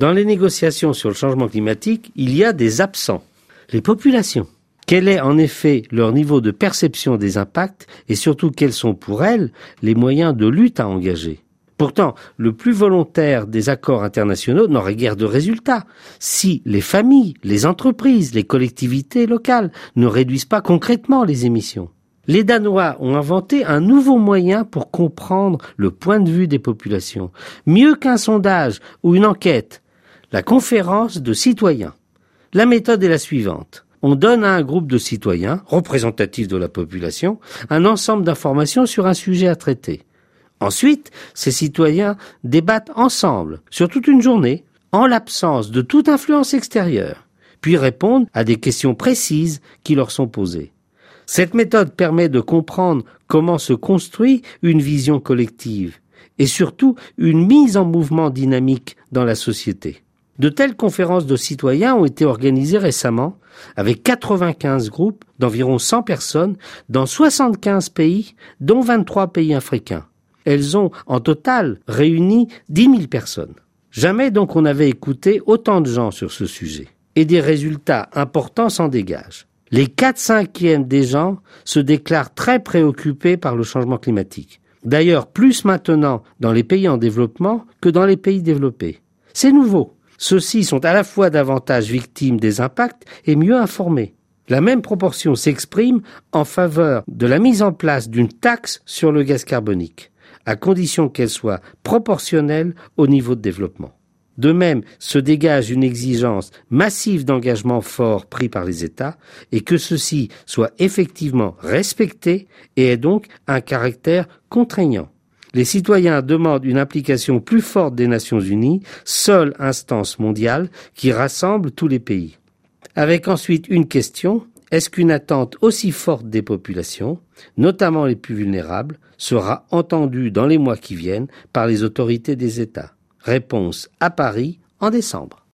Dans les négociations sur le changement climatique, il y a des absents. Les populations. Quel est en effet leur niveau de perception des impacts et surtout quels sont pour elles les moyens de lutte à engager? Pourtant, le plus volontaire des accords internationaux n'aurait guère de résultats si les familles, les entreprises, les collectivités locales ne réduisent pas concrètement les émissions. Les Danois ont inventé un nouveau moyen pour comprendre le point de vue des populations. Mieux qu'un sondage ou une enquête, la conférence de citoyens. La méthode est la suivante. On donne à un groupe de citoyens, représentatifs de la population, un ensemble d'informations sur un sujet à traiter. Ensuite, ces citoyens débattent ensemble, sur toute une journée, en l'absence de toute influence extérieure, puis répondent à des questions précises qui leur sont posées. Cette méthode permet de comprendre comment se construit une vision collective et surtout une mise en mouvement dynamique dans la société. De telles conférences de citoyens ont été organisées récemment avec 95 groupes d'environ 100 personnes dans 75 pays, dont 23 pays africains. Elles ont en total réuni 10 000 personnes. Jamais donc on n'avait écouté autant de gens sur ce sujet. Et des résultats importants s'en dégagent. Les 4 cinquièmes des gens se déclarent très préoccupés par le changement climatique. D'ailleurs, plus maintenant dans les pays en développement que dans les pays développés. C'est nouveau. Ceux-ci sont à la fois davantage victimes des impacts et mieux informés. La même proportion s'exprime en faveur de la mise en place d'une taxe sur le gaz carbonique, à condition qu'elle soit proportionnelle au niveau de développement. De même, se dégage une exigence massive d'engagement fort pris par les États et que ceci soit effectivement respecté et ait donc un caractère contraignant. Les citoyens demandent une implication plus forte des Nations Unies, seule instance mondiale qui rassemble tous les pays. Avec ensuite une question, est-ce qu'une attente aussi forte des populations, notamment les plus vulnérables, sera entendue dans les mois qui viennent par les autorités des États? Réponse à Paris en décembre.